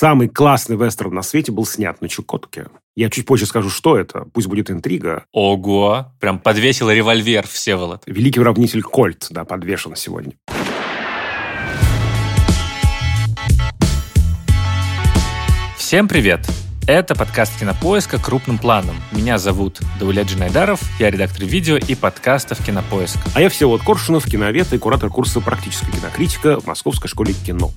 самый классный вестерн на свете был снят на Чукотке. Я чуть позже скажу, что это. Пусть будет интрига. Ого! Прям подвесил револьвер Всеволод. Великий уравнитель Кольт, да, подвешен сегодня. Всем привет! Это подкаст «Кинопоиска» крупным планом. Меня зовут Даулет Джинайдаров, я редактор видео и подкастов «Кинопоиск». А я Всеволод Коршунов, киновед и куратор курса «Практическая кинокритика» в Московской школе кино.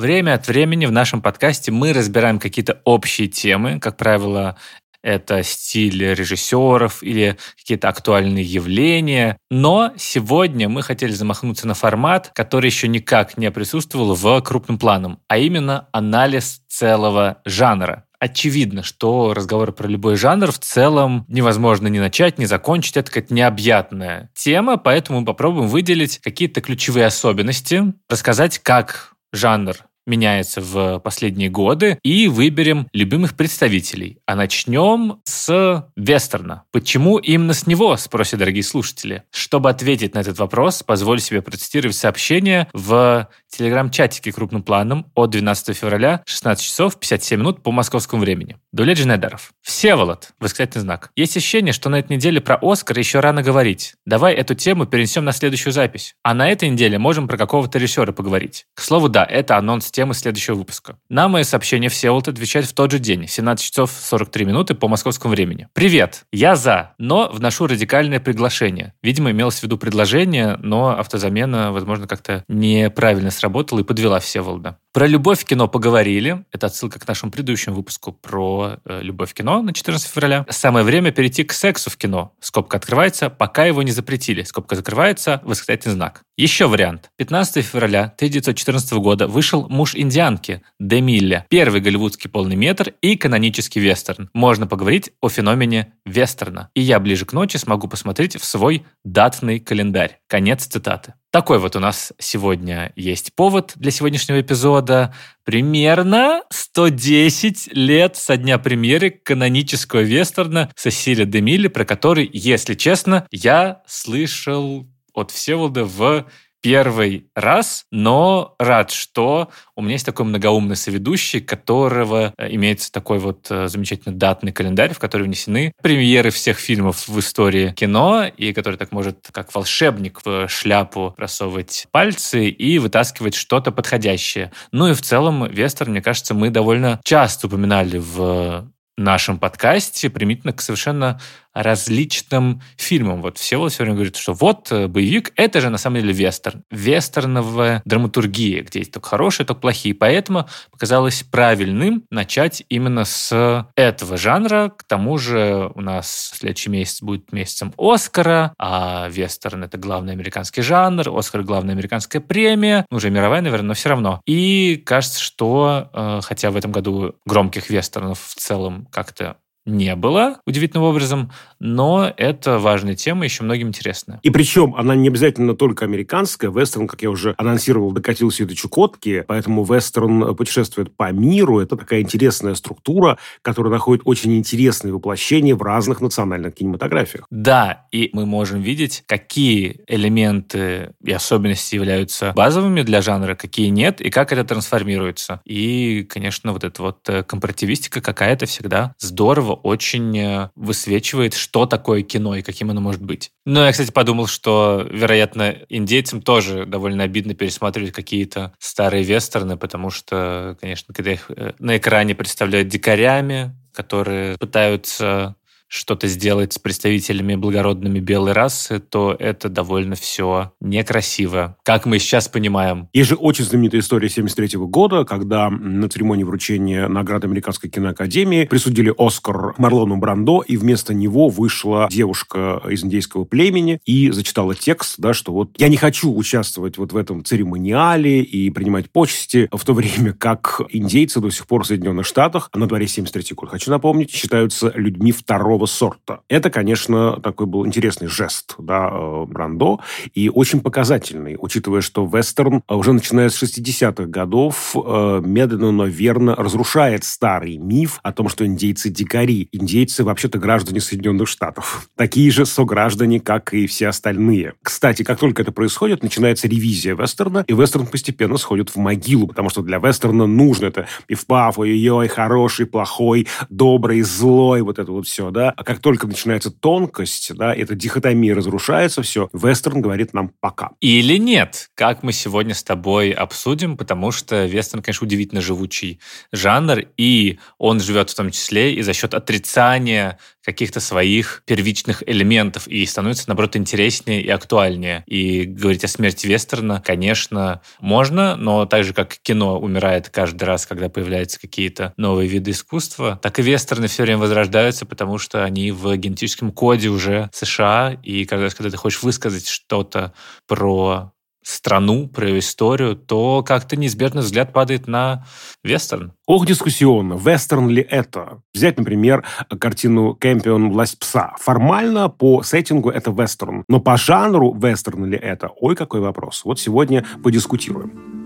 Время от времени в нашем подкасте мы разбираем какие-то общие темы, как правило, это стиль режиссеров или какие-то актуальные явления. Но сегодня мы хотели замахнуться на формат, который еще никак не присутствовал в крупном планом, а именно анализ целого жанра. Очевидно, что разговор про любой жанр в целом невозможно ни начать, ни закончить. Это какая-то необъятная тема, поэтому мы попробуем выделить какие-то ключевые особенности, рассказать, как жанр меняется в последние годы, и выберем любимых представителей. А начнем с вестерна. Почему именно с него, спросят дорогие слушатели. Чтобы ответить на этот вопрос, позволю себе процитировать сообщение в телеграм-чатике крупным планом от 12 февраля 16 часов 57 минут по московскому времени. Дулет Женедаров. Всеволод, восклицательный знак. Есть ощущение, что на этой неделе про Оскар еще рано говорить. Давай эту тему перенесем на следующую запись. А на этой неделе можем про какого-то режиссера поговорить. К слову, да, это анонс темы следующего выпуска. На мое сообщение Всеволод отвечает в тот же день, в 17 часов 43 минуты по московскому времени. Привет, я за, но вношу радикальное приглашение. Видимо, имелось в виду предложение, но автозамена, возможно, как-то неправильно сработала и подвела Всеволода. Про любовь в кино поговорили. Это отсылка к нашему предыдущему выпуску про э, любовь в кино на 14 февраля. Самое время перейти к сексу в кино. Скобка открывается, пока его не запретили. Скобка закрывается, восклицательный знак. Еще вариант. 15 февраля 1914 года вышел «Муж индианки» Де Милле. Первый голливудский полный метр и канонический вестерн. Можно поговорить о феномене вестерна. И я ближе к ночи смогу посмотреть в свой датный календарь. Конец цитаты. Такой вот у нас сегодня есть повод для сегодняшнего эпизода. Примерно 110 лет со дня премьеры канонического вестерна Сесилия Демили, про который, если честно, я слышал от Всеволода в первый раз, но рад, что у меня есть такой многоумный соведущий, которого э, имеется такой вот э, замечательный датный календарь, в который внесены премьеры всех фильмов в истории кино, и который так может, как волшебник, в шляпу просовывать пальцы и вытаскивать что-то подходящее. Ну и в целом вестерн, мне кажется, мы довольно часто упоминали в нашем подкасте примитивно к совершенно различным фильмам. Вот все время говорит, что вот э, боевик — это же на самом деле вестерн. Вестерновая драматургия, где есть только хорошие, только плохие. Поэтому показалось правильным начать именно с этого жанра. К тому же у нас следующий месяц будет месяцем Оскара, а вестерн — это главный американский жанр, Оскар — главная американская премия, уже мировая, наверное, но все равно. И кажется, что, э, хотя в этом году громких вестернов в целом как-то не было удивительным образом, но это важная тема, еще многим интересная. И причем она не обязательно только американская. Вестерн, как я уже анонсировал, докатился и до Чукотки, поэтому вестерн путешествует по миру. Это такая интересная структура, которая находит очень интересные воплощения в разных национальных кинематографиях. Да, и мы можем видеть, какие элементы и особенности являются базовыми для жанра, какие нет, и как это трансформируется. И, конечно, вот эта вот э, компаративистика какая-то всегда здорово очень э, высвечивает, что такое кино и каким оно может быть. Но я, кстати, подумал, что, вероятно, индейцам тоже довольно обидно пересматривать какие-то старые вестерны, потому что, конечно, когда их э, на экране представляют дикарями, которые пытаются что-то сделать с представителями благородными белой расы, то это довольно все некрасиво, как мы сейчас понимаем. Есть же очень знаменитая история 73 года, когда на церемонии вручения награды Американской киноакадемии присудили Оскар Марлону Брандо, и вместо него вышла девушка из индейского племени и зачитала текст, да, что вот я не хочу участвовать вот в этом церемониале и принимать почести, в то время как индейцы до сих пор в Соединенных Штатах, на дворе 73 год, хочу напомнить, считаются людьми второго второго сорта. Это, конечно, такой был интересный жест да, э, Брандо и очень показательный, учитывая, что вестерн уже начиная с 60-х годов э, медленно, но верно разрушает старый миф о том, что индейцы дикари. Индейцы вообще-то граждане Соединенных Штатов. Такие же сограждане, как и все остальные. Кстати, как только это происходит, начинается ревизия вестерна, и вестерн постепенно сходит в могилу, потому что для вестерна нужно это пиф-паф, ой-ой-ой, хороший, плохой, добрый, злой, вот это вот все, да. А как только начинается тонкость, да, эта дихотомия разрушается, все, вестерн говорит нам пока. Или нет, как мы сегодня с тобой обсудим, потому что вестерн, конечно, удивительно живучий жанр, и он живет в том числе и за счет отрицания каких-то своих первичных элементов и становится, наоборот, интереснее и актуальнее. И говорить о смерти вестерна, конечно, можно, но так же, как кино умирает каждый раз, когда появляются какие-то новые виды искусства, так и вестерны все время возрождаются, потому что они в генетическом коде уже США, и каждый когда ты хочешь высказать что-то про страну, про ее историю, то как-то неизбежно взгляд падает на вестерн. Ох, дискуссионно, вестерн ли это? Взять, например, картину «Кэмпион. Власть пса». Формально по сеттингу это вестерн, но по жанру вестерн ли это? Ой, какой вопрос. Вот сегодня подискутируем.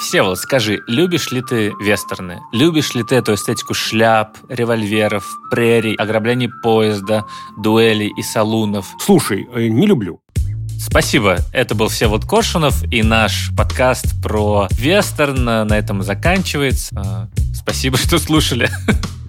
Всеволод, скажи, любишь ли ты вестерны? Любишь ли ты эту эстетику шляп, револьверов, прерий, ограблений поезда, дуэлей и салунов? Слушай, э, не люблю. Спасибо. Это был Всеволод Коршунов и наш подкаст про вестерн на этом заканчивается. Э, спасибо, что слушали.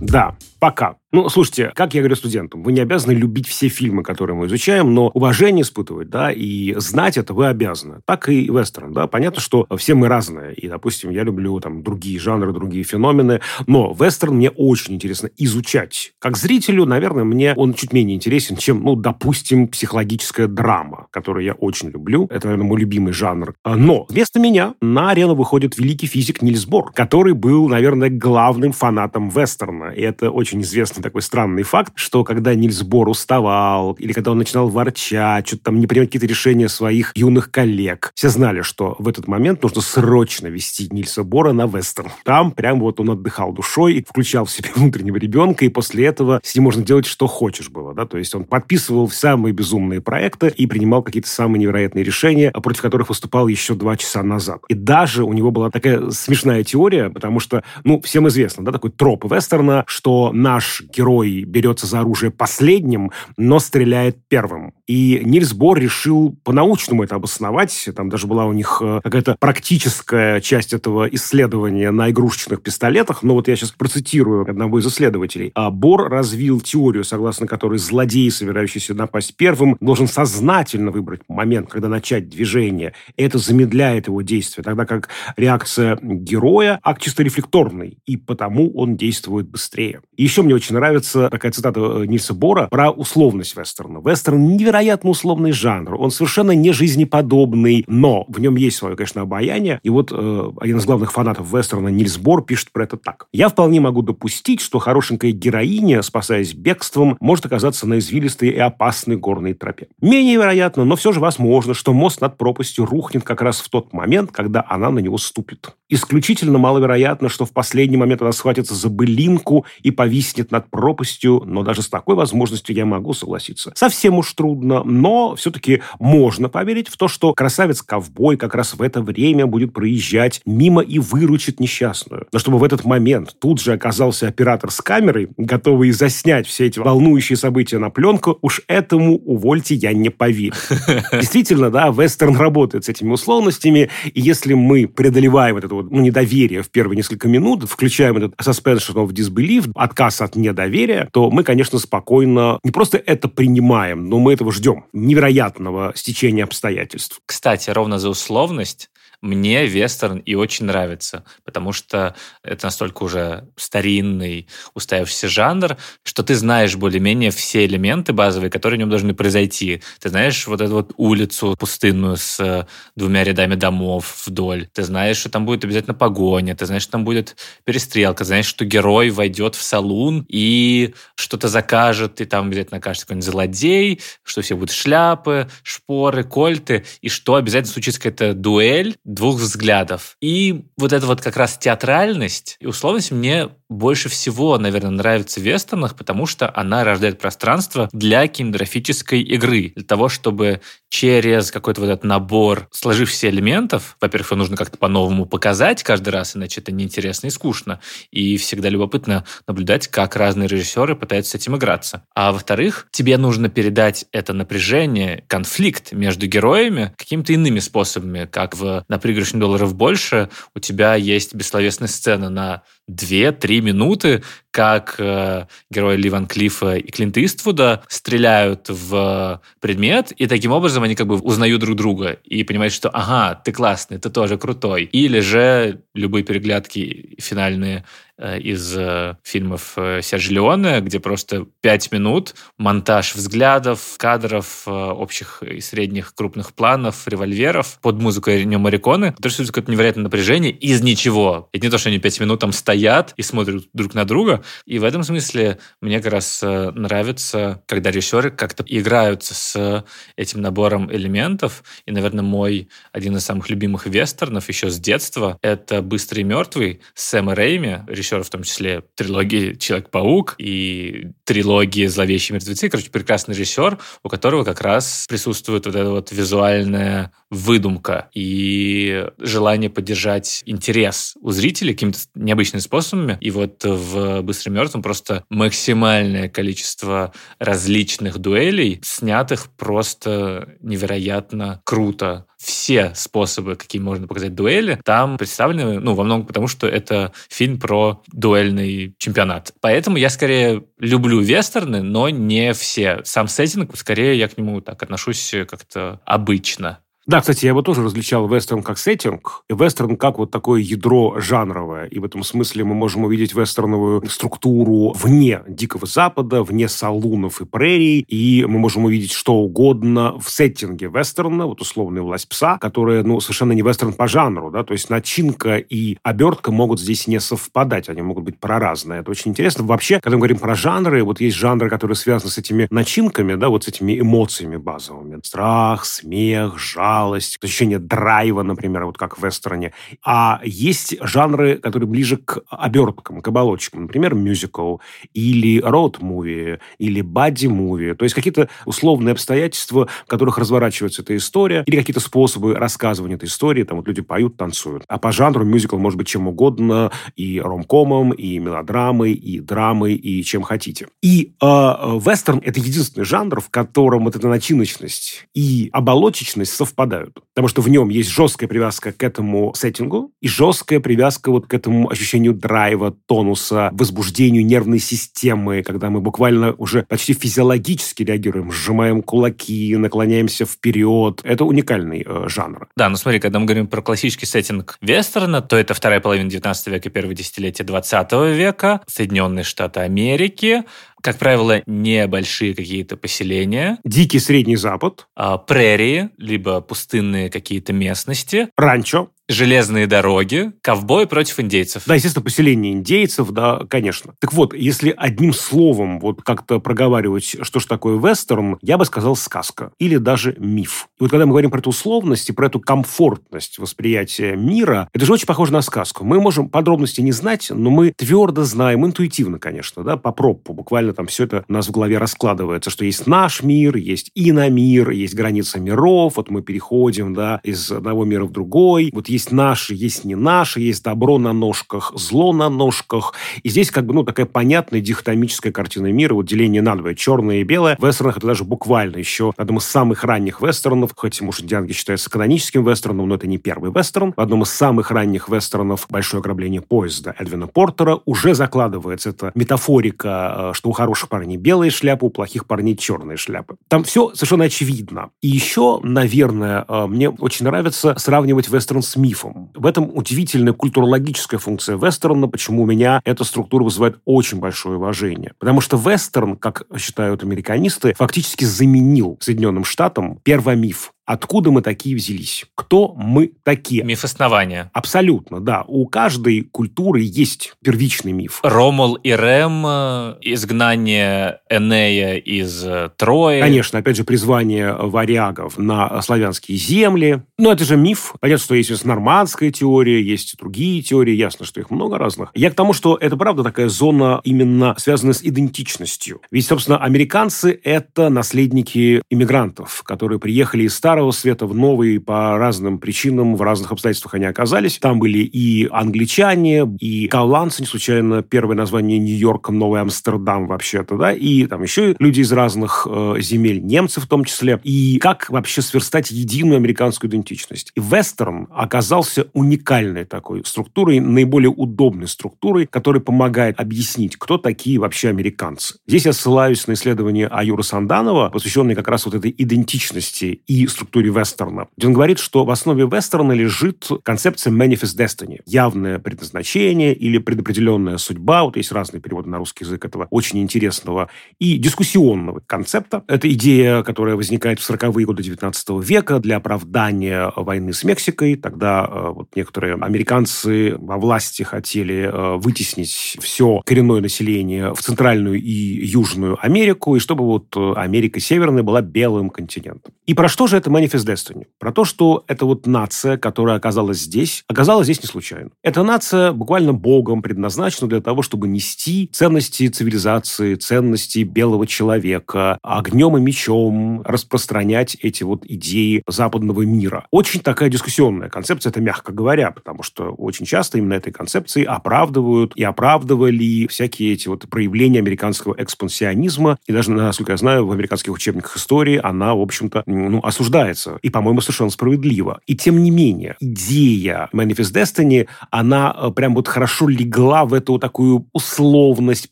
Да, пока. Ну, слушайте, как я говорю студентам, вы не обязаны любить все фильмы, которые мы изучаем, но уважение испытывать, да, и знать это вы обязаны. Так и вестерн, да. Понятно, что все мы разные. И, допустим, я люблю там другие жанры, другие феномены, но вестерн мне очень интересно изучать. Как зрителю, наверное, мне он чуть менее интересен, чем, ну, допустим, психологическая драма, которую я очень люблю. Это, наверное, мой любимый жанр. А, но вместо меня на арену выходит великий физик Нильс Бор, который был, наверное, главным фанатом вестерна. И это очень известный такой странный факт, что когда Нильс Бор уставал, или когда он начинал ворчать, что-то там не принимать какие-то решения своих юных коллег, все знали, что в этот момент нужно срочно вести Нильса Бора на вестерн. Там прям вот он отдыхал душой и включал в себе внутреннего ребенка, и после этого с ним можно делать, что хочешь было, да, то есть он подписывал самые безумные проекты и принимал какие-то самые невероятные решения, против которых выступал еще два часа назад. И даже у него была такая смешная теория, потому что, ну, всем известно, да, такой троп вестерна, что наш герой берется за оружие последним, но стреляет первым. И Нильс Бор решил по-научному это обосновать. Там даже была у них э, какая-то практическая часть этого исследования на игрушечных пистолетах. Но вот я сейчас процитирую одного из исследователей. А Бор развил теорию, согласно которой злодей, собирающийся напасть первым, должен сознательно выбрать момент, когда начать движение. Это замедляет его действие, тогда как реакция героя – акт чисто рефлекторный, и потому он действует быстрее. И еще мне очень нравится такая цитата э, Нильса Бора про условность вестерна. Вестерн невероятно условный жанр. Он совершенно не жизнеподобный, но в нем есть свое, конечно, обаяние. И вот э, один из главных фанатов вестерна Нильс Бор пишет про это так. «Я вполне могу допустить, что хорошенькая героиня, спасаясь бегством, может оказаться на извилистой и опасной горной тропе. Менее вероятно, но все же возможно, что мост над пропастью рухнет как раз в тот момент, когда она на него ступит. Исключительно маловероятно, что в последний момент она схватится за былинку и повиснет над пропастью, но даже с такой возможностью я могу согласиться. Совсем уж трудно, но все-таки можно поверить в то, что красавец-ковбой как раз в это время будет проезжать мимо и выручит несчастную. Но чтобы в этот момент тут же оказался оператор с камерой, готовый заснять все эти волнующие события на пленку, уж этому, увольте, я не поверю. Действительно, да, вестерн работает с этими условностями, и если мы преодолеваем это вот, ну, недоверие в первые несколько минут, включаем этот suspension of disbelief, отказ от недоверия, то мы, конечно, спокойно не просто это принимаем, но мы этого ждем. Невероятного стечения обстоятельств. Кстати, ровно за условность мне вестерн и очень нравится, потому что это настолько уже старинный, устоявшийся жанр, что ты знаешь более-менее все элементы базовые, которые в нем должны произойти. Ты знаешь вот эту вот улицу пустынную с э, двумя рядами домов вдоль. Ты знаешь, что там будет обязательно погоня. Ты знаешь, что там будет перестрелка. Знаешь, что герой войдет в салун и что-то закажет, и там обязательно окажется какой-нибудь злодей, что все будут шляпы, шпоры, кольты, и что обязательно случится какая-то дуэль, двух взглядов. И вот эта вот как раз театральность и условность мне больше всего, наверное, нравится в вестернах, потому что она рождает пространство для кинематографической игры. Для того, чтобы через какой-то вот этот набор сложившихся элементов, во-первых, его нужно как-то по-новому показать каждый раз, иначе это неинтересно и скучно. И всегда любопытно наблюдать, как разные режиссеры пытаются с этим играться. А во-вторых, тебе нужно передать это напряжение, конфликт между героями какими-то иными способами, как в «На пригоршню долларов больше» у тебя есть бессловесная сцена на 2-3 минуты, как э, герои Ли Ван Клиффа и Клинта Иствуда стреляют в предмет, и таким образом они как бы узнают друг друга и понимают, что ага, ты классный, ты тоже крутой. Или же любые переглядки финальные Э, из э, фильмов э, Сержа Леоне, где просто пять минут, монтаж взглядов, кадров, общих и средних крупных планов, револьверов под музыку Эринио Мариконы, который создает какое-то невероятное напряжение из ничего. Это не то, что они пять минут там стоят и смотрят друг на друга. И в этом смысле мне как раз нравится, когда режиссеры как-то играются с этим набором элементов. И, наверное, мой один из самых любимых вестернов еще с детства — это «Быстрый и мертвый» Сэма Рейми, режиссеров, в том числе трилогии «Человек-паук» и трилогии «Зловещие мертвецы». Короче, прекрасный режиссер, у которого как раз присутствует вот эта вот визуальная выдумка и желание поддержать интерес у зрителей какими-то необычными способами. И вот в «Быстрым мертвым» просто максимальное количество различных дуэлей, снятых просто невероятно круто все способы, какие можно показать дуэли, там представлены, ну, во многом потому, что это фильм про дуэльный чемпионат. Поэтому я скорее люблю вестерны, но не все. Сам сеттинг, скорее я к нему так отношусь как-то обычно. Да, кстати, я бы тоже различал вестерн как сеттинг, и вестерн как вот такое ядро жанровое. И в этом смысле мы можем увидеть вестерновую структуру вне Дикого Запада, вне салунов и прерий, и мы можем увидеть что угодно в сеттинге вестерна, вот условная «Власть пса», которая, ну, совершенно не вестерн по жанру, да, то есть начинка и обертка могут здесь не совпадать, они могут быть проразные. Это очень интересно. Вообще, когда мы говорим про жанры, вот есть жанры, которые связаны с этими начинками, да, вот с этими эмоциями базовыми. Страх, смех, жар, усталость, ощущение драйва, например, вот как в вестерне. А есть жанры, которые ближе к оберткам, к оболочкам. Например, мюзикл или роуд-муви, или бадди-муви. То есть какие-то условные обстоятельства, в которых разворачивается эта история, или какие-то способы рассказывания этой истории. Там вот люди поют, танцуют. А по жанру мюзикл может быть чем угодно, и ромкомом, и мелодрамой, и драмой, и чем хотите. И э, вестерн – это единственный жанр, в котором вот эта начиночность и оболочечность совпадают совпадают. Потому что в нем есть жесткая привязка к этому сеттингу и жесткая привязка вот к этому ощущению драйва, тонуса, возбуждению нервной системы, когда мы буквально уже почти физиологически реагируем, сжимаем кулаки, наклоняемся вперед. Это уникальный э, жанр. Да, ну смотри, когда мы говорим про классический сеттинг вестерна, то это вторая половина 19 века, первое десятилетие 20 века, Соединенные Штаты Америки, как правило, небольшие какие-то поселения. Дикий Средний Запад. А, прерии, либо пустынные какие-то местности. Ранчо железные дороги, ковбой против индейцев. Да, естественно, поселение индейцев, да, конечно. Так вот, если одним словом вот как-то проговаривать, что ж такое вестерн, я бы сказал сказка или даже миф. И вот когда мы говорим про эту условность и про эту комфортность восприятия мира, это же очень похоже на сказку. Мы можем подробности не знать, но мы твердо знаем, интуитивно, конечно, да, по пропу, буквально там все это у нас в голове раскладывается, что есть наш мир, есть иномир, есть граница миров, вот мы переходим, да, из одного мира в другой, вот есть наши, есть не наши, есть добро на ножках, зло на ножках. И здесь как бы, ну, такая понятная дихотомическая картина мира, вот деление на двое, черное и белое. В вестернах это даже буквально еще одном из самых ранних вестернов, хоть, может, Дианги считается каноническим вестерном, но это не первый вестерн. В одном из самых ранних вестернов «Большое ограбление поезда» Эдвина Портера уже закладывается эта метафорика, э, что у хороших парней белые шляпы, у плохих парней черные шляпы. Там все совершенно очевидно. И еще, наверное, э, мне очень нравится сравнивать вестерн с мифом. В этом удивительная культурологическая функция вестерна, почему у меня эта структура вызывает очень большое уважение. Потому что вестерн, как считают американисты, фактически заменил Соединенным Штатам первомиф. Откуда мы такие взялись? Кто мы такие? Миф основания. Абсолютно, да. У каждой культуры есть первичный миф. Ромул и Рем, э, изгнание Энея из э, Трои. Конечно, опять же, призвание варягов на славянские земли. Но это же миф. Понятно, что есть нормандская теория, есть другие теории. Ясно, что их много разных. Я к тому, что это правда такая зона именно связанная с идентичностью. Ведь, собственно, американцы – это наследники иммигрантов, которые приехали из Старого Света в Новый по разным причинам, в разных обстоятельствах они оказались. Там были и англичане, и голландцы, не случайно первое название Нью-Йорка, Новый Амстердам вообще-то, да, и там еще люди из разных э, земель, немцы в том числе. И как вообще сверстать единую американскую идентичность? И вестерн оказался уникальной такой структурой, наиболее удобной структурой, которая помогает объяснить, кто такие вообще американцы. Здесь я ссылаюсь на исследование Аюра Санданова, посвященное как раз вот этой идентичности и структуре вестерна. Он говорит, что в основе вестерна лежит концепция manifest destiny. Явное предназначение или предопределенная судьба. Вот есть разные переводы на русский язык этого очень интересного и дискуссионного концепта. Это идея, которая возникает в 40-е годы 19 века для оправдания войны с Мексикой. Тогда э, вот некоторые американцы во власти хотели э, вытеснить все коренное население в Центральную и Южную Америку, и чтобы вот э, Америка Северная была белым континентом. И про что же это Manifest Destiny? Про то, что это вот нация, которая оказалась здесь, оказалась здесь не случайно. Эта нация буквально богом предназначена для того, чтобы нести ценности цивилизации, ценности белого человека, огнем и мечом распространять эти вот идеи западного мира. Очень такая дискуссионная концепция, это мягко говоря, потому что очень часто именно этой концепции оправдывают и оправдывали всякие эти вот проявления американского экспансионизма. И даже, насколько я знаю, в американских учебниках истории она, в общем-то, ну, осуждается. И, по-моему, совершенно справедливо. И тем не менее, идея Manifest Destiny, она э, прям вот хорошо легла в эту такую условность,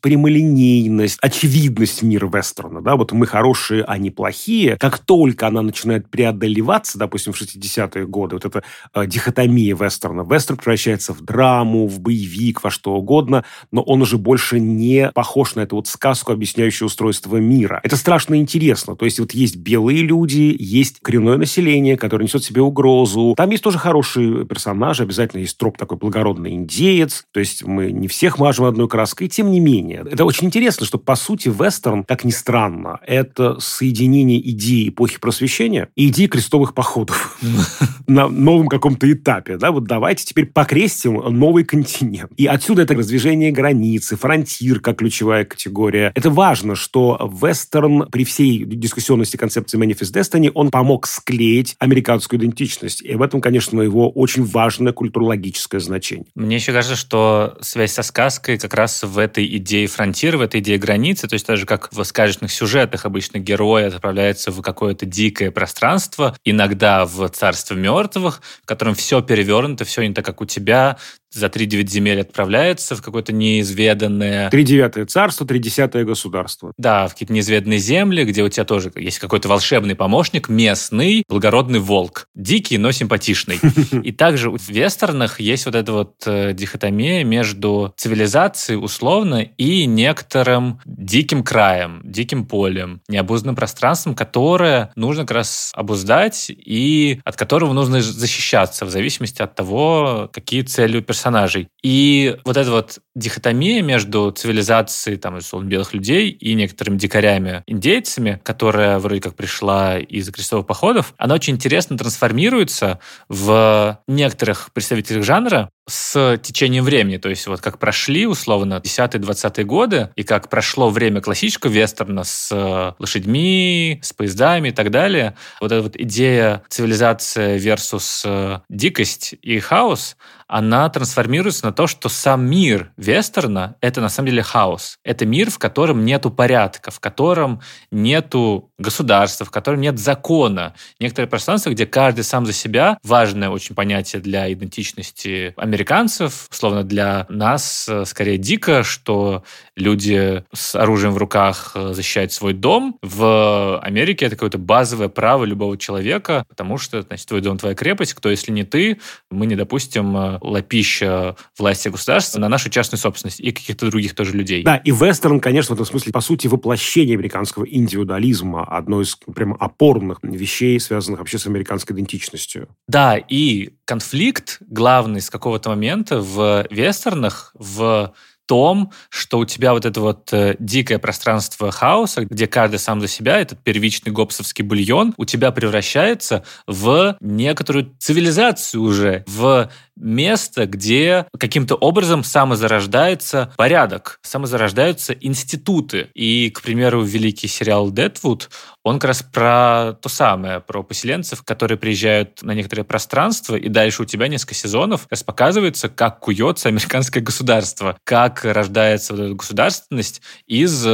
прямолинейность, очевидность мира вестерна. Да? Вот мы хорошие, а не плохие. Как только она начинает преодолеваться, допустим, в 60-е годы, вот эта э, дихотомия вестерна, вестерн превращается в драму, в боевик, во что угодно, но он уже больше не похож на эту вот сказку, объясняющую устройство мира. Это страшно интересно. То есть вот есть белые люди, есть коренное население, которое несет в себе угрозу. Там есть тоже хорошие персонажи, обязательно есть троп такой благородный индеец. То есть мы не всех мажем одной краской, тем не менее. Это очень интересно, что, по сути, вестерн, как ни странно, это соединение идеи эпохи просвещения и идеи крестовых походов на новом каком-то этапе. Да, вот давайте теперь покрестим новый континент. И отсюда это раздвижение границы, фронтир как ключевая категория. Это важно, что вестерн при всей дискуссионности концепции Manifest Destiny, он помог склеить американскую идентичность. И в этом, конечно, его очень важное культурологическое значение. Мне еще кажется, что связь со сказкой как раз в этой идее фронтира, в этой идее границы, то есть даже как в сказочных сюжетах обычно герой отправляется в какое-то дикое пространство, иногда в царство мертвых, в котором все перевернуто, все не так, как у тебя, за три девять земель отправляется в какое-то неизведанное... Три девятое царство, три десятое государство. Да, в какие-то неизведанные земли, где у тебя тоже есть какой-то волшебный помощник, местный, благородный волк. Дикий, но симпатичный. И также в вестернах есть вот эта вот э, дихотомия между цивилизацией условно и некоторым диким краем, диким полем, необузданным пространством, которое нужно как раз обуздать и от которого нужно защищаться в зависимости от того, какие цели у персонажа персонажей. И вот эта вот дихотомия между цивилизацией, там, условно, белых людей и некоторыми дикарями-индейцами, которая вроде как пришла из крестовых походов, она очень интересно трансформируется в некоторых представителях жанра с течением времени. То есть вот как прошли, условно, 10-20-е годы, и как прошло время классического вестерна с лошадьми, с поездами и так далее, вот эта вот идея цивилизация versus дикость и хаос, она трансформируется на то, что сам мир вестерна — это на самом деле хаос. Это мир, в котором нету порядка, в котором нету государства, в котором нет закона. Некоторые пространства, где каждый сам за себя, важное очень понятие для идентичности американцев, словно для нас э, скорее дико, что люди с оружием в руках э, защищают свой дом. В Америке это какое-то базовое право любого человека, потому что, значит, твой дом, твоя крепость, кто, если не ты, мы не допустим э, лапища власти государства на нашу частную частную собственность и каких-то других тоже людей. Да, и вестерн, конечно, в этом смысле, по сути, воплощение американского индивидуализма, одно из прямо опорных вещей, связанных вообще с американской идентичностью. Да, и конфликт главный с какого-то момента в вестернах, в том, что у тебя вот это вот э, дикое пространство хаоса, где каждый сам за себя, этот первичный гопсовский бульон, у тебя превращается в некоторую цивилизацию уже, в место, где каким-то образом самозарождается порядок, самозарождаются институты. И, к примеру, великий сериал «Дедвуд», он как раз про то самое, про поселенцев, которые приезжают на некоторое пространство, и дальше у тебя несколько сезонов как раз показывается, как куется американское государство, как рождается вот эта государственность из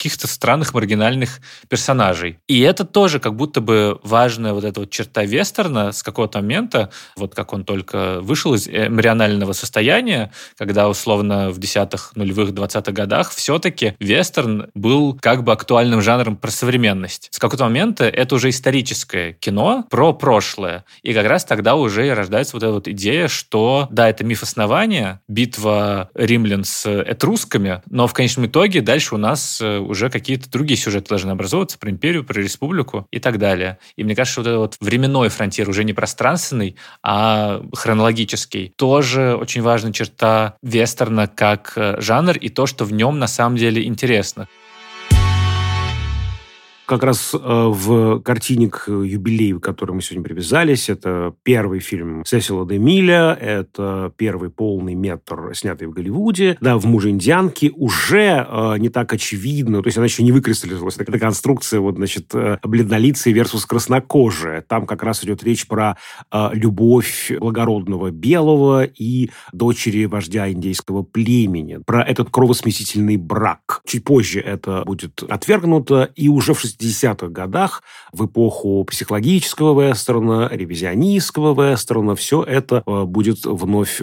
каких-то странных маргинальных персонажей. И это тоже как будто бы важная вот эта вот черта вестерна с какого-то момента, вот как он только вышел из эмбрионального состояния, когда условно в десятых, нулевых, двадцатых годах все-таки вестерн был как бы актуальным жанром про современность. С какого-то момента это уже историческое кино про прошлое. И как раз тогда уже и рождается вот эта вот идея, что да, это миф основания, битва римлян с этрусками, но в конечном итоге дальше у нас э, уже какие-то другие сюжеты должны образовываться про империю, про республику и так далее. И мне кажется, вот этот вот временной фронтир уже не пространственный, а хронологический. Тоже очень важная черта вестерна как э, жанр и то, что в нем на самом деле интересно как раз э, в картине к юбилею, к которому мы сегодня привязались, это первый фильм Сесила де Миля, это первый полный метр, снятый в Голливуде. Да, в «Муже индианки» уже э, не так очевидно, то есть она еще не выкристаллизовалась. Это конструкция, вот, значит, э, бледнолицые versus краснокожие. Там как раз идет речь про любовь благородного белого и дочери вождя индейского племени, про этот кровосмесительный брак. Чуть позже это будет отвергнуто, и уже в 60-х годах, в эпоху психологического вестерна, ревизионистского вестерна, все это э, будет вновь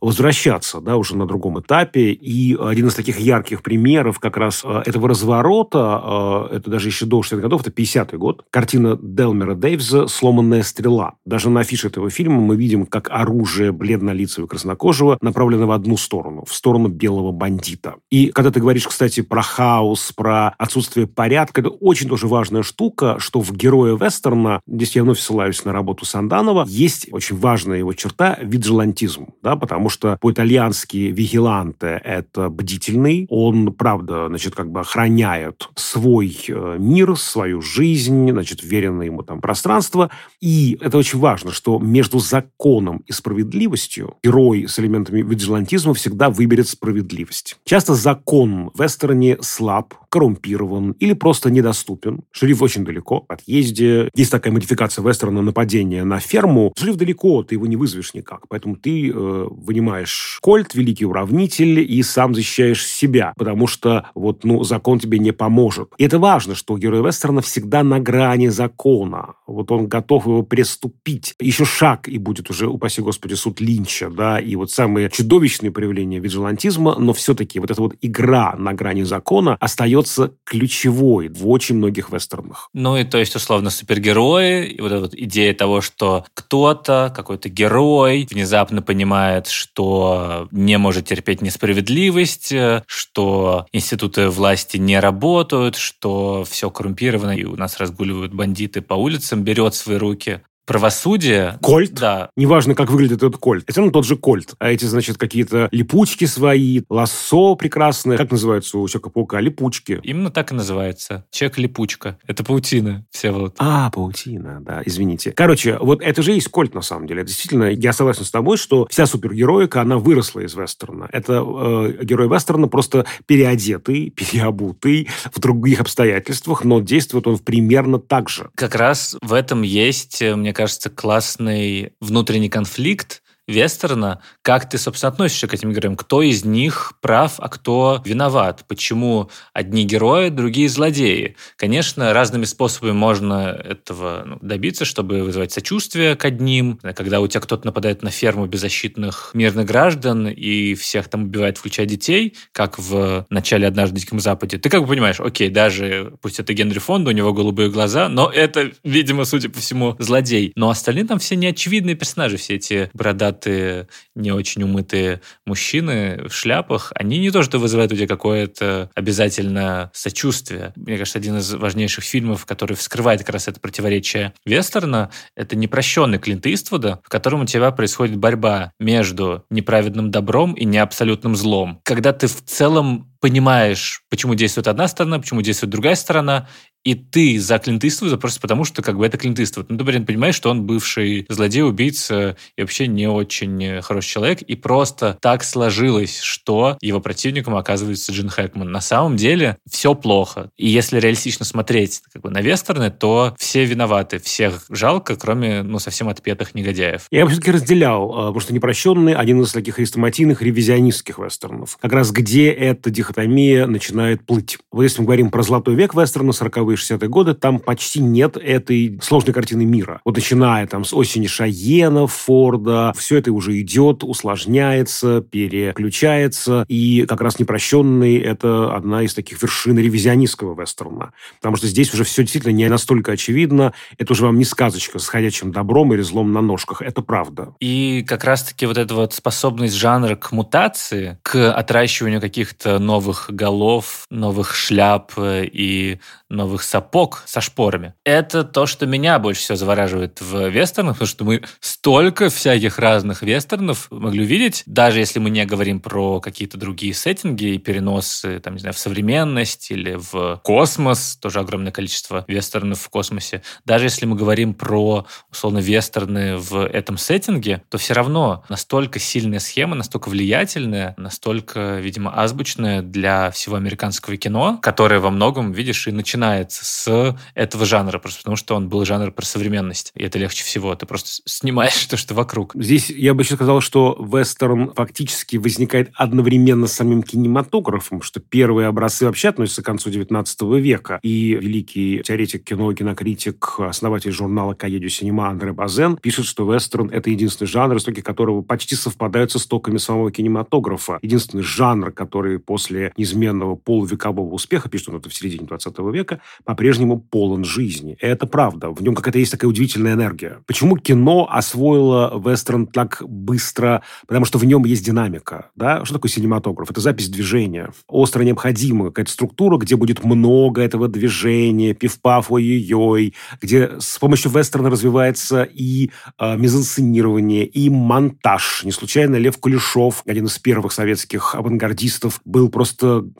возвращаться, да, уже на другом этапе. И один из таких ярких примеров как раз э, этого разворота, э, это даже еще до 60-х годов, это 50-й год, картина Делмера Дэйвза «Сломанная стрела». Даже на афише этого фильма мы видим, как оружие бледнолицего краснокожего направлено в одну сторону, в сторону белого бандита. И когда ты говоришь, кстати, про хаос, про отсутствие порядка, это очень тоже важная штука, что в герое вестерна, здесь я вновь ссылаюсь на работу Санданова, есть очень важная его черта – виджилантизм. Да, потому что по-итальянски «вигиланте» – это бдительный, он, правда, значит, как бы охраняет свой э, мир, свою жизнь, значит, веренное ему там пространство. И это очень важно, что между законом и справедливостью герой с элементами виджилантизма всегда выберет справедливость. Часто закон в вестерне слаб, коррумпирован или просто недоступен доступен. Шериф очень далеко, отъезде. Есть такая модификация вестерна нападения на ферму. Шериф далеко, ты его не вызовешь никак. Поэтому ты э, вынимаешь кольт, великий уравнитель, и сам защищаешь себя. Потому что вот, ну, закон тебе не поможет. И это важно, что герой вестерна всегда на грани закона. Вот он готов его приступить. Еще шаг, и будет уже, упаси господи, суд Линча, да, и вот самые чудовищные проявления виджилантизма, но все-таки вот эта вот игра на грани закона остается ключевой в очень многих вестернах. Ну и то есть, условно, супергерои, и вот эта вот идея того, что кто-то, какой-то герой внезапно понимает, что не может терпеть несправедливость, что институты власти не работают, что все коррумпировано, и у нас разгуливают бандиты по улицам, берет свои руки правосудие. Кольт? Да. Неважно, как выглядит этот кольт. Это равно тот же кольт. А эти, значит, какие-то липучки свои, лассо прекрасное. Как называется у Человека-паука? Липучки. Именно так и называется. Человек-липучка. Это паутина, все вот. А, паутина, да, извините. Короче, вот это же есть кольт на самом деле. Действительно, я согласен с тобой, что вся супергероика, она выросла из вестерна. Это э, герой вестерна просто переодетый, переобутый в других обстоятельствах, но действует он примерно так же. Как раз в этом есть, мне кажется, кажется, классный внутренний конфликт, вестерна, как ты, собственно, относишься к этим героям? Кто из них прав, а кто виноват? Почему одни герои, другие злодеи? Конечно, разными способами можно этого ну, добиться, чтобы вызывать сочувствие к одним. Когда у тебя кто-то нападает на ферму беззащитных мирных граждан и всех там убивает, включая детей, как в начале «Однажды в Диком Западе», ты как бы понимаешь, окей, даже пусть это Генри Фонда, у него голубые глаза, но это, видимо, судя по всему, злодей. Но остальные там все неочевидные персонажи, все эти бородатые бородатые, не очень умытые мужчины в шляпах, они не то что вызывают у тебя какое-то обязательно сочувствие. Мне кажется, один из важнейших фильмов, который вскрывает как раз это противоречие вестерна, это «Непрощенный» Клинта Иствуда, в котором у тебя происходит борьба между неправедным добром и неабсолютным злом. Когда ты в целом понимаешь, почему действует одна сторона, почему действует другая сторона, и ты за Клинт Иствуда просто потому, что как бы это Клинт Иствуд. Ну, ты, блин, понимаешь, что он бывший злодей, убийца и вообще не очень хороший человек, и просто так сложилось, что его противником оказывается Джин Хэкман. На самом деле все плохо. И если реалистично смотреть как бы на вестерны, то все виноваты, всех жалко, кроме, ну, совсем отпетых негодяев. Я бы все-таки разделял, а, потому что «Непрощенный» один из таких хрестоматийных ревизионистских вестернов. Как раз где эта дихотомия начинает плыть. Вот если мы говорим про «Золотой век» вестерна, 40 40-е, 60-е годы, там почти нет этой сложной картины мира. Вот начиная там с осени Шаена, Форда, все это уже идет, усложняется, переключается, и как раз «Непрощенный» — это одна из таких вершин ревизионистского вестерна. Потому что здесь уже все действительно не настолько очевидно, это уже вам не сказочка с ходячим добром или злом на ножках, это правда. И как раз-таки вот эта вот способность жанра к мутации, к отращиванию каких-то новых голов, новых шляп и новых сапог со шпорами. Это то, что меня больше всего завораживает в вестернах, потому что мы столько всяких разных вестернов могли увидеть, даже если мы не говорим про какие-то другие сеттинги и переносы, там, не знаю, в современность или в космос, тоже огромное количество вестернов в космосе. Даже если мы говорим про, условно, вестерны в этом сеттинге, то все равно настолько сильная схема, настолько влиятельная, настолько, видимо, азбучная для всего американского кино, которое во многом, видишь, и начинает начинается с этого жанра, просто потому что он был жанр про современность. И это легче всего. Ты просто снимаешь то, что вокруг. Здесь я бы еще сказал, что вестерн фактически возникает одновременно с самим кинематографом, что первые образцы вообще относятся к концу 19 века. И великий теоретик кино, кинокритик, основатель журнала «Каедю Синема» Андре Базен пишет, что вестерн – это единственный жанр, истоки которого почти совпадают с истоками самого кинематографа. Единственный жанр, который после неизменного полувекового успеха, пишет он это в середине 20 века, по-прежнему полон жизни. И это правда. В нем какая-то есть такая удивительная энергия. Почему кино освоило вестерн так быстро? Потому что в нем есть динамика. Да? Что такое синематограф? Это запись движения. Остро необходима какая-то структура, где будет много этого движения, пиф-паф, ой-ой-ой, где с помощью вестерна развивается и э, мизансценирование, и монтаж. Не случайно Лев Кулешов, один из первых советских авангардистов, был просто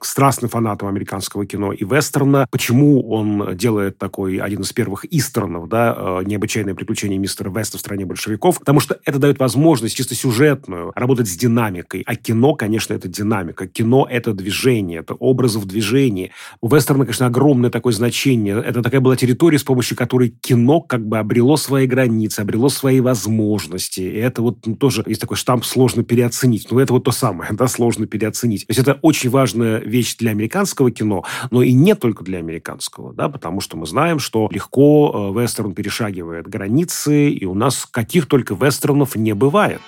страстным фанатом американского кино и вестерна. Почему он делает такой один из первых истронов, да, э, необычайное приключение мистера Веста в стране большевиков, потому что это дает возможность чисто сюжетную работать с динамикой. А кино, конечно, это динамика. Кино – это движение, это образы в движении. У вестерна, конечно, огромное такое значение. Это такая была территория, с помощью которой кино как бы обрело свои границы, обрело свои возможности. И это вот ну, тоже есть такой штамп «сложно переоценить». Но это вот то самое, да, сложно переоценить. То есть это очень важная вещь для американского кино, но и не только для американского американского, да, потому что мы знаем, что легко э, вестерн перешагивает границы, и у нас каких только вестернов не бывает.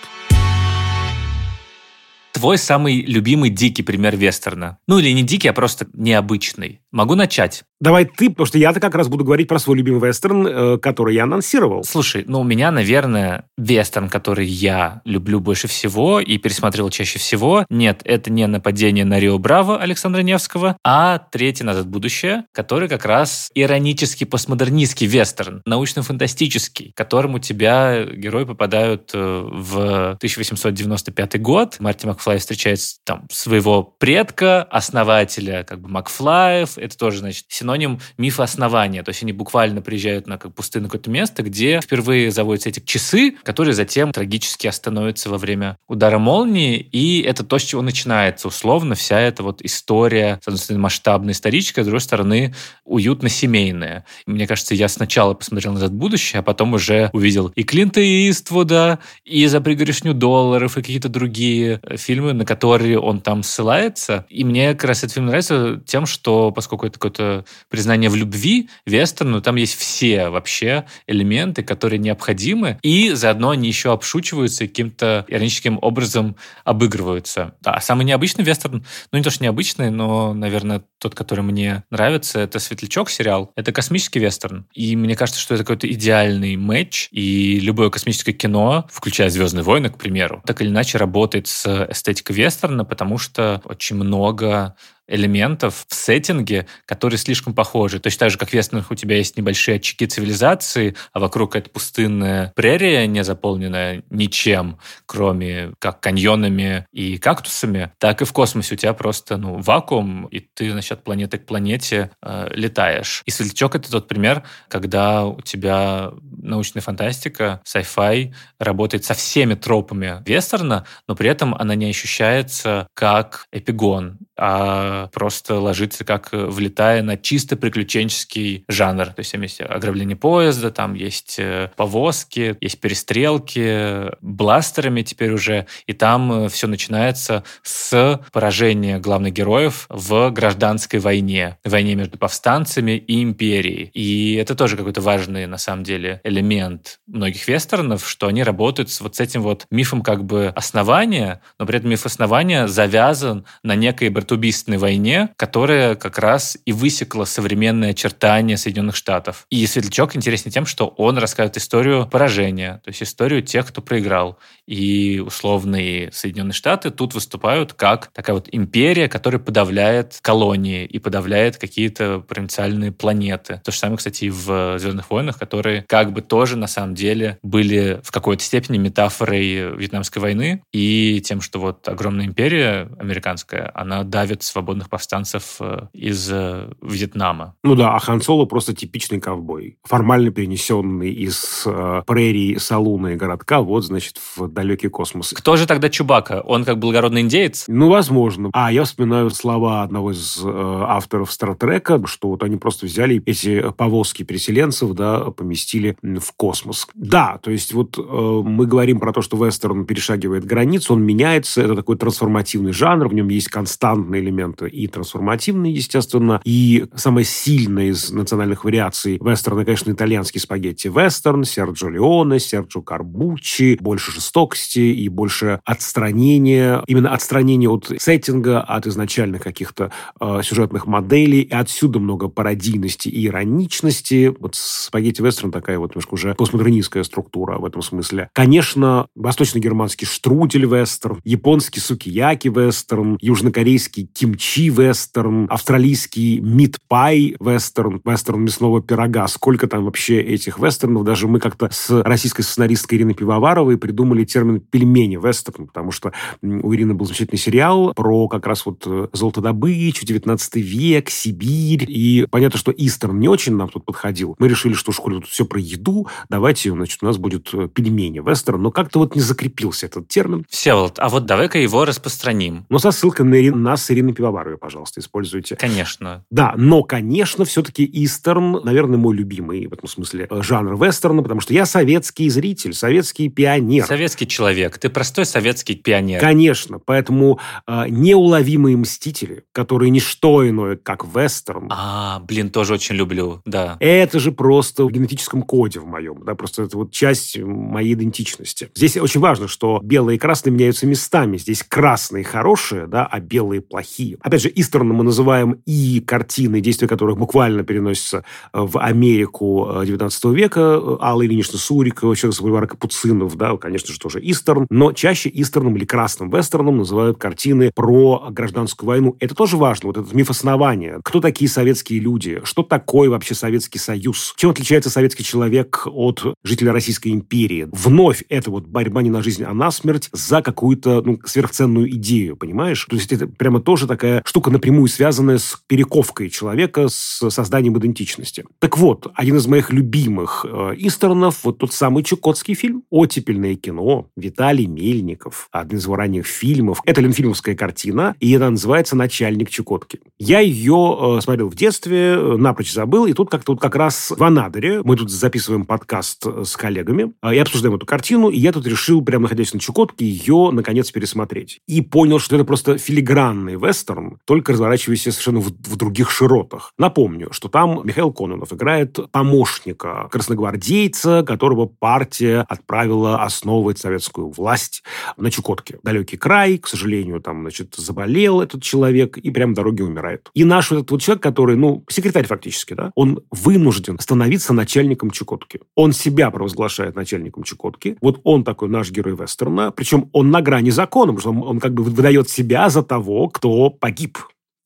Твой самый любимый дикий пример вестерна. Ну или не дикий, а просто необычный. Могу начать. Давай ты, потому что я-то как раз буду говорить про свой любимый вестерн, э, который я анонсировал. Слушай, ну у меня, наверное, вестерн, который я люблю больше всего и пересматривал чаще всего, нет, это не «Нападение на Рио Браво» Александра Невского, а «Третий назад будущее», который как раз иронический постмодернистский вестерн, научно-фантастический, которым у тебя герои попадают э, в 1895 год. Марти Макфлай встречает там своего предка, основателя как бы Макфлаев, это тоже, значит, синоним мифа основания. То есть они буквально приезжают на как пустынное какое-то место, где впервые заводятся эти часы, которые затем трагически остановятся во время удара молнии. И это то, с чего начинается условно вся эта вот история, с одной стороны, масштабная историческая, с другой стороны, уютно-семейная. Мне кажется, я сначала посмотрел «Назад в будущее», а потом уже увидел и Клинта Иствуда, и «За пригоршню долларов», и какие-то другие фильмы, на которые он там ссылается. И мне как раз этот фильм нравится тем, что поскольку какое-то признание в любви вестерну, там есть все вообще элементы, которые необходимы, и заодно они еще обшучиваются и каким-то ироническим образом обыгрываются. Да, самый необычный вестерн, ну не то, что необычный, но, наверное, тот, который мне нравится, это «Светлячок» сериал. Это космический вестерн. И мне кажется, что это какой-то идеальный матч, и любое космическое кино, включая «Звездные войны», к примеру, так или иначе работает с эстетикой вестерна, потому что очень много элементов в сеттинге, которые слишком похожи. Точно так же, как в вестернах у тебя есть небольшие очаги цивилизации, а вокруг это пустынная прерия, не заполненная ничем, кроме как каньонами и кактусами, так и в космосе у тебя просто ну, вакуум, и ты, значит, от планеты к планете э, летаешь. И «Светлячок» — это тот пример, когда у тебя научная фантастика, sci-fi работает со всеми тропами вестерна, но при этом она не ощущается как эпигон, а просто ложится как э, влетая на чисто приключенческий жанр. То есть там есть ограбление поезда, там есть э, повозки, есть перестрелки, бластерами теперь уже, и там э, все начинается с поражения главных героев в гражданской войне, войне между повстанцами и империей. И это тоже какой-то важный, на самом деле, элемент многих вестернов, что они работают с вот с этим вот мифом как бы основания, но при этом миф основания завязан на некой братоубийственной войне, которая как раз и высекла современные очертания Соединенных Штатов. И «Светлячок» интереснее тем, что он рассказывает историю поражения, то есть историю тех, кто проиграл. И условные Соединенные Штаты тут выступают как такая вот империя, которая подавляет колонии и подавляет какие-то провинциальные планеты. То же самое, кстати, и в «Звездных войнах», которые как бы тоже на самом деле были в какой-то степени метафорой Вьетнамской войны и тем, что вот огромная империя американская, она давит свободных повстанцев э, из э, Вьетнама. Ну да, а Хан Соло просто типичный ковбой. Формально перенесенный из э, прерий Салуна и городка, вот, значит, в далекий космос. Кто же тогда Чубака? Он как благородный индеец? Ну, возможно. А я вспоминаю слова одного из э, авторов Стартрека, что вот они просто взяли эти повозки переселенцев, да, поместили в космос. Да, то есть вот э, мы говорим про то, что вестерн перешагивает границу, он меняется, это такой трансформативный жанр, в нем есть константные элементы и трансформативные, естественно, и самое сильное из национальных вариаций вестерна, конечно, итальянский спагетти вестерн, Серджо Леоне, Серджо Карбучи, больше жестокости и больше отстранения, именно отстранения от сеттинга, от изначальных каких-то э, сюжетных моделей, и отсюда много пародийности и ироничности. Вот спагетти вестерн такая вот немножко уже постмодернистская структура в этом смысле. Конечно, восточно-германский штрудель вестерн, японский сукияки вестерн, южнокорейский кимчи вестерн, австралийский мид-пай вестерн, вестерн мясного пирога. Сколько там вообще этих вестернов? Даже мы как-то с российской сценаристкой Ириной Пивоваровой придумали термин пельмени вестерн, потому что у Ирины был замечательный сериал про как раз вот э, золотодобычу, 19 век, Сибирь. И понятно, что Истерн не очень нам тут подходил. Мы решили, что в школе тут все про еду, давайте, значит, у нас будет э, пельмени вестерн. Но как-то вот не закрепился этот термин. Всеволод, а вот давай-ка его распространим. Но со ссылкой на Ирину, нас с Ириной Пивоваровой, пожалуйста, используйте. Конечно. Да, но, конечно, все-таки Истерн, наверное, мой любимый в этом смысле э, жанр вестерна, потому что я советский зритель, советский пионер. Советский человек. Ты простой советский пионер. Конечно. Поэтому э, неуловимые мстители, которые не что иное, как вестерн. А, блин, тоже очень люблю, да. Это же просто в генетическом коде в моем, да, просто это вот часть моей идентичности. Здесь очень важно, что белые и красные меняются местами. Здесь красные хорошие, да, а белые плохие. Опять же, Истерном мы называем и картины, действия которых буквально переносятся в Америку 19 века. Алла Ильинична Сурикова, человек с бульвара Капуцинов, да, конечно же, тоже Истерн. Но чаще Истерном или красным вестерном называют картины про гражданскую войну. Это тоже важно, вот этот миф основания. Кто такие советские люди? Что такое вообще Советский Союз? Чем отличается советский человек от жителя Российской империи? Вновь это вот борьба не на жизнь, а на смерть за какую-то ну, сверхценную идею, понимаешь? То есть это прямо тоже такая штука напрямую связанная с перековкой человека, с созданием идентичности. Так вот, один из моих любимых э, Истернов, вот тот самый чукотский фильм «Оттепельное кино», Виталий Мельников, один из его ранних фильмов. Это ленфильмовская картина, и она называется «Начальник Чукотки». Я ее э, смотрел в детстве, э, напрочь забыл, и тут как-то вот как раз в Анадыре, мы тут записываем подкаст э, с коллегами, э, и обсуждаем эту картину, и я тут решил, прямо находясь на Чукотке, ее, наконец, пересмотреть. И понял, что это просто филигранный вестерн, только разворачивающийся совершенно в, в других широтах. Напомню, что там Михаил Кононов играет помощника красногвардейца, которого партия отправила основывать советскую власть на Чукотке. Далекий край, к сожалению, там, значит, заболел этот человек и прямо дороге умирает. И наш этот вот человек, который, ну, секретарь фактически, да, он вынужден становиться начальником Чукотки. Он себя провозглашает начальником Чукотки. Вот он такой наш герой вестерна. Причем он на грани закона, потому что он, он как бы выдает себя за того, кто погиб.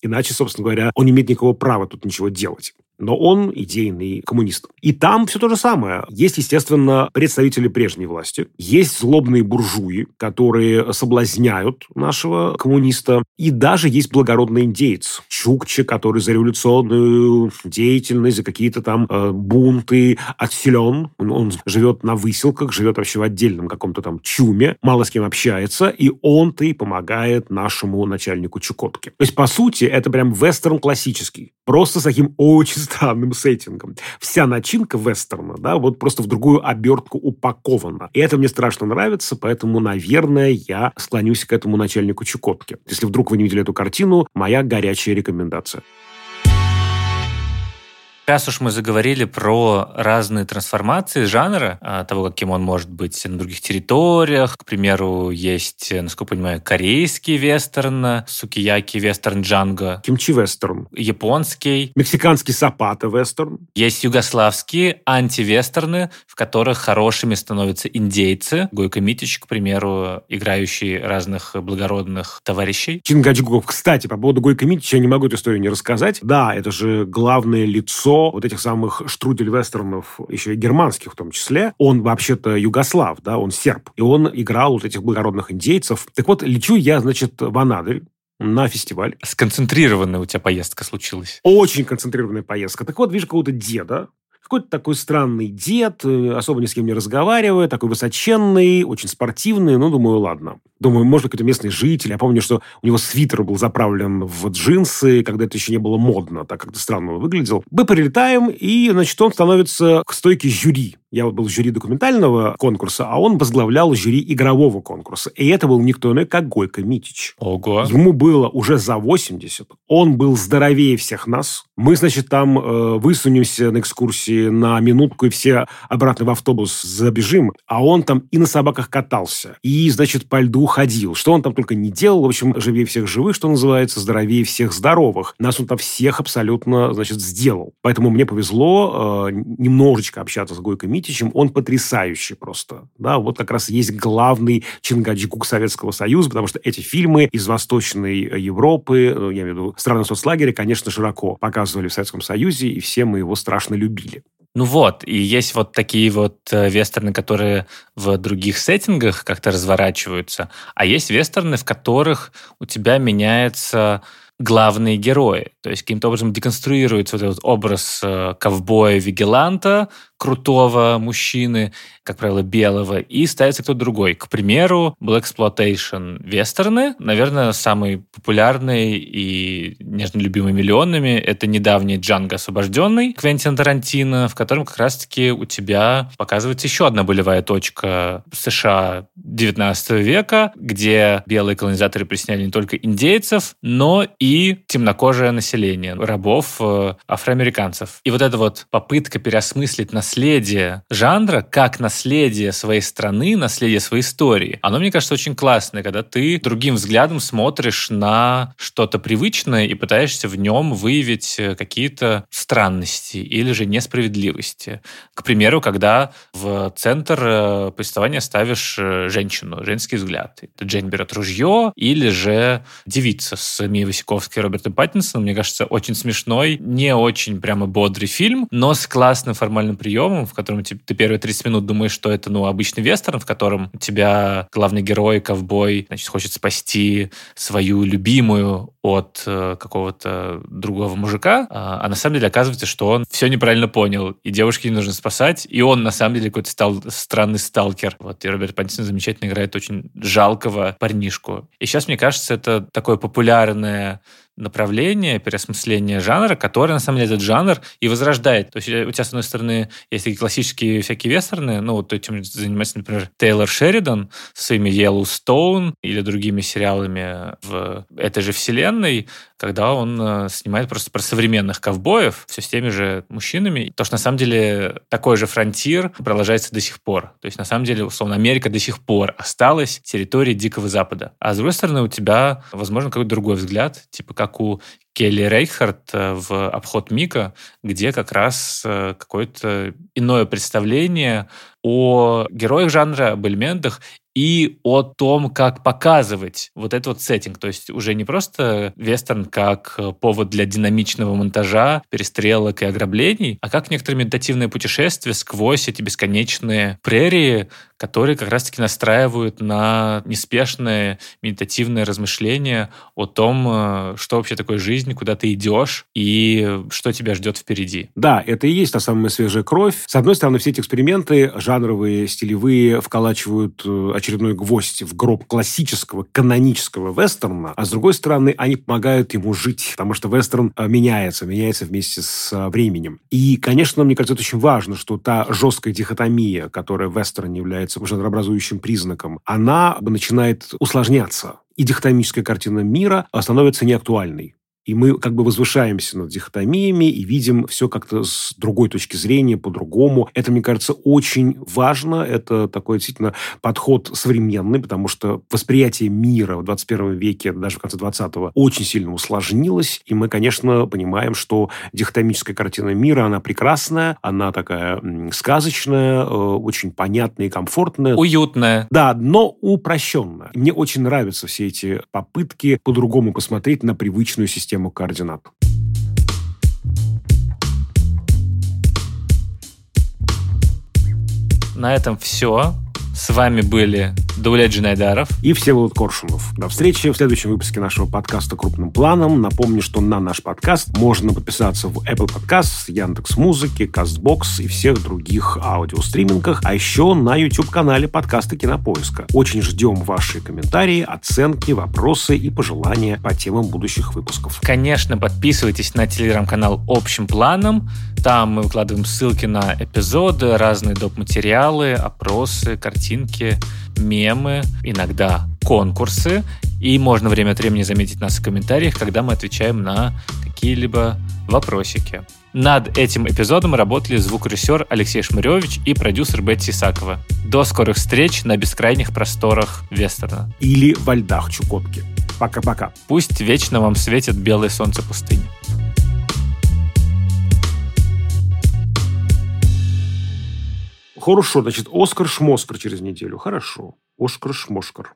Иначе, собственно говоря, он не имеет никакого права тут ничего делать но он идейный коммунист. И там все то же самое. Есть, естественно, представители прежней власти, есть злобные буржуи, которые соблазняют нашего коммуниста, и даже есть благородный индейец, Чукче, который за революционную деятельность, за какие-то там э, бунты отселен. Он, он живет на выселках, живет вообще в отдельном каком-то там чуме, мало с кем общается, и он-то и помогает нашему начальнику Чукотки. То есть, по сути, это прям вестерн классический. Просто с таким очень странным сеттингом. Вся начинка вестерна, да, вот просто в другую обертку упакована. И это мне страшно нравится, поэтому, наверное, я склонюсь к этому начальнику Чукотки. Если вдруг вы не видели эту картину, моя горячая рекомендация. Раз уж мы заговорили про разные трансформации жанра, а, того, каким он может быть на других территориях. К примеру, есть, насколько я понимаю, корейский вестерн, сукияки вестерн джанго. Кимчи вестерн. Японский. Мексиканский сапата вестерн. Есть югославские антивестерны, в которых хорошими становятся индейцы. Гойко Митич, к примеру, играющий разных благородных товарищей. Чингачгуков. Кстати, по поводу Гойко Митича я не могу эту историю не рассказать. Да, это же главное лицо вот этих самых штрудель-вестернов, еще и германских в том числе, он вообще-то югослав, да, он серб. И он играл вот этих благородных индейцев. Так вот, лечу я, значит, в Анадырь, на фестиваль. Сконцентрированная у тебя поездка случилась. Очень концентрированная поездка. Так вот, вижу какого-то деда, какой-то такой странный дед, э, особо ни с кем не разговаривая, такой высоченный, очень спортивный. Ну, думаю, ладно. Думаю, может, какой-то местный житель. Я помню, что у него свитер был заправлен в джинсы, когда это еще не было модно, так как-то странно он выглядел. Мы прилетаем, и, значит, он становится к стойке жюри. Я вот был в жюри документального конкурса, а он возглавлял жюри игрового конкурса. И это был никто иной, как Гойко Митич. Ого. Ему было уже за 80. Он был здоровее всех нас. Мы, значит, там э, высунемся на экскурсии на минутку, и все обратно в автобус забежим. А он там и на собаках катался, и, значит, по льду ходил. Что он там только не делал. В общем, живее всех живых, что называется, здоровее всех здоровых. Нас он там всех абсолютно, значит, сделал. Поэтому мне повезло э, немножечко общаться с Гойко Митичем. Он потрясающий просто. Да, вот как раз есть главный Чингачгук Советского Союза, потому что эти фильмы из Восточной Европы, э, я имею в виду страны соцлагеря, конечно, широко показывали в Советском Союзе, и все мы его страшно любили. Ну вот, и есть вот такие вот э, вестерны, которые в других сеттингах как-то разворачиваются, а есть вестерны, в которых у тебя меняется главные герои. То есть каким-то образом деконструируется вот этот образ э, ковбоя-вигеланта, крутого мужчины, как правило, белого, и ставится кто-то другой. К примеру, Black Exploitation вестерны, наверное, самый популярный и нежно любимый миллионами, это недавний Джанго освобожденный Квентин Тарантино, в котором как раз-таки у тебя показывается еще одна болевая точка США 19 века, где белые колонизаторы присняли не только индейцев, но и темнокожее население, рабов, э, афроамериканцев. И вот эта вот попытка переосмыслить на наследие жанра как наследие своей страны, наследие своей истории, оно, мне кажется, очень классное, когда ты другим взглядом смотришь на что-то привычное и пытаешься в нем выявить э, какие-то странности или же несправедливости. К примеру, когда в центр э, повествования ставишь э, женщину, женский взгляд. Это Джейн берет ружье или же девица с Мией Васиковской и Робертом Паттинсоном. Мне кажется, очень смешной, не очень прямо бодрый фильм, но с классным формальным приемом приемом, в котором ты, ты первые 30 минут думаешь, что это, ну, обычный вестерн, в котором у тебя главный герой, ковбой, значит, хочет спасти свою любимую от э, какого-то другого мужика, а, а на самом деле оказывается, что он все неправильно понял, и девушке не нужно спасать, и он на самом деле какой-то стал странный сталкер. Вот, и Роберт Паттинсон замечательно играет очень жалкого парнишку. И сейчас, мне кажется, это такое популярное направление переосмысления жанра, которое, на самом деле, этот жанр и возрождает. То есть у тебя, с одной стороны, есть такие классические всякие вестерны, ну, вот этим занимается, например, Тейлор Шеридан со своими Yellowstone или другими сериалами в этой же вселенной, когда он э, снимает просто про современных ковбоев, все с теми же мужчинами. То, что на самом деле такой же фронтир продолжается до сих пор. То есть, на самом деле, условно, Америка до сих пор осталась территорией Дикого Запада. А с другой стороны, у тебя, возможно, какой-то другой взгляд, типа как у Келли Рейхард э, в «Обход Мика», где как раз э, какое-то иное представление о героях жанра, об элементах и о том, как показывать вот этот вот сеттинг. То есть уже не просто вестерн как повод для динамичного монтажа, перестрелок и ограблений, а как некоторые медитативные путешествия сквозь эти бесконечные прерии, которые как раз-таки настраивают на неспешное медитативное размышление о том, э, что вообще такое жизнь, куда ты идешь и что тебя ждет впереди. Да, это и есть та самая свежая кровь. С одной стороны, все эти эксперименты жанровые, стилевые вколачивают э, очередной гвоздь в гроб классического, канонического вестерна, а с другой стороны, они помогают ему жить, потому что вестерн э, меняется, меняется вместе с временем. И, конечно, мне кажется, это очень важно, что та жесткая дихотомия, которая в вестерне является жанрообразующим признаком, она начинает усложняться и дихотомическая картина мира становится неактуальной. И мы как бы возвышаемся над дихотомиями и видим все как-то с другой точки зрения, по-другому. Это, мне кажется, очень важно. Это такой действительно подход современный, потому что восприятие мира в 21 веке, даже в конце 20-го, очень сильно усложнилось. И мы, конечно, понимаем, что дихотомическая картина мира, она прекрасная, она такая сказочная, э, очень понятная и комфортная. Уютная. Да, но упрощенная. Мне очень нравятся все эти попытки по-другому посмотреть на привычную систему систему координат. На этом все. С вами были Дауля Джинайдаров и Всеволод Коршунов. До встречи в следующем выпуске нашего подкаста «Крупным планом». Напомню, что на наш подкаст можно подписаться в Apple Podcasts, Яндекс Музыки, Castbox и всех других аудиостримингах, а еще на YouTube-канале подкаста «Кинопоиска». Очень ждем ваши комментарии, оценки, вопросы и пожелания по темам будущих выпусков. Конечно, подписывайтесь на телеграм-канал «Общим планом». Там мы выкладываем ссылки на эпизоды, разные доп. материалы, опросы, картинки, мемы, иногда конкурсы. И можно время от времени заметить нас в комментариях, когда мы отвечаем на какие-либо вопросики. Над этим эпизодом работали звукорежиссер Алексей Шмыревич и продюсер Бетти Исакова. До скорых встреч на бескрайних просторах Вестерна. Или во льдах Чукотки. Пока-пока. Пусть вечно вам светит белое солнце пустыни. Хорошо, значит, Оскар Шмоскар через неделю. Хорошо. Оскар Шмоскар.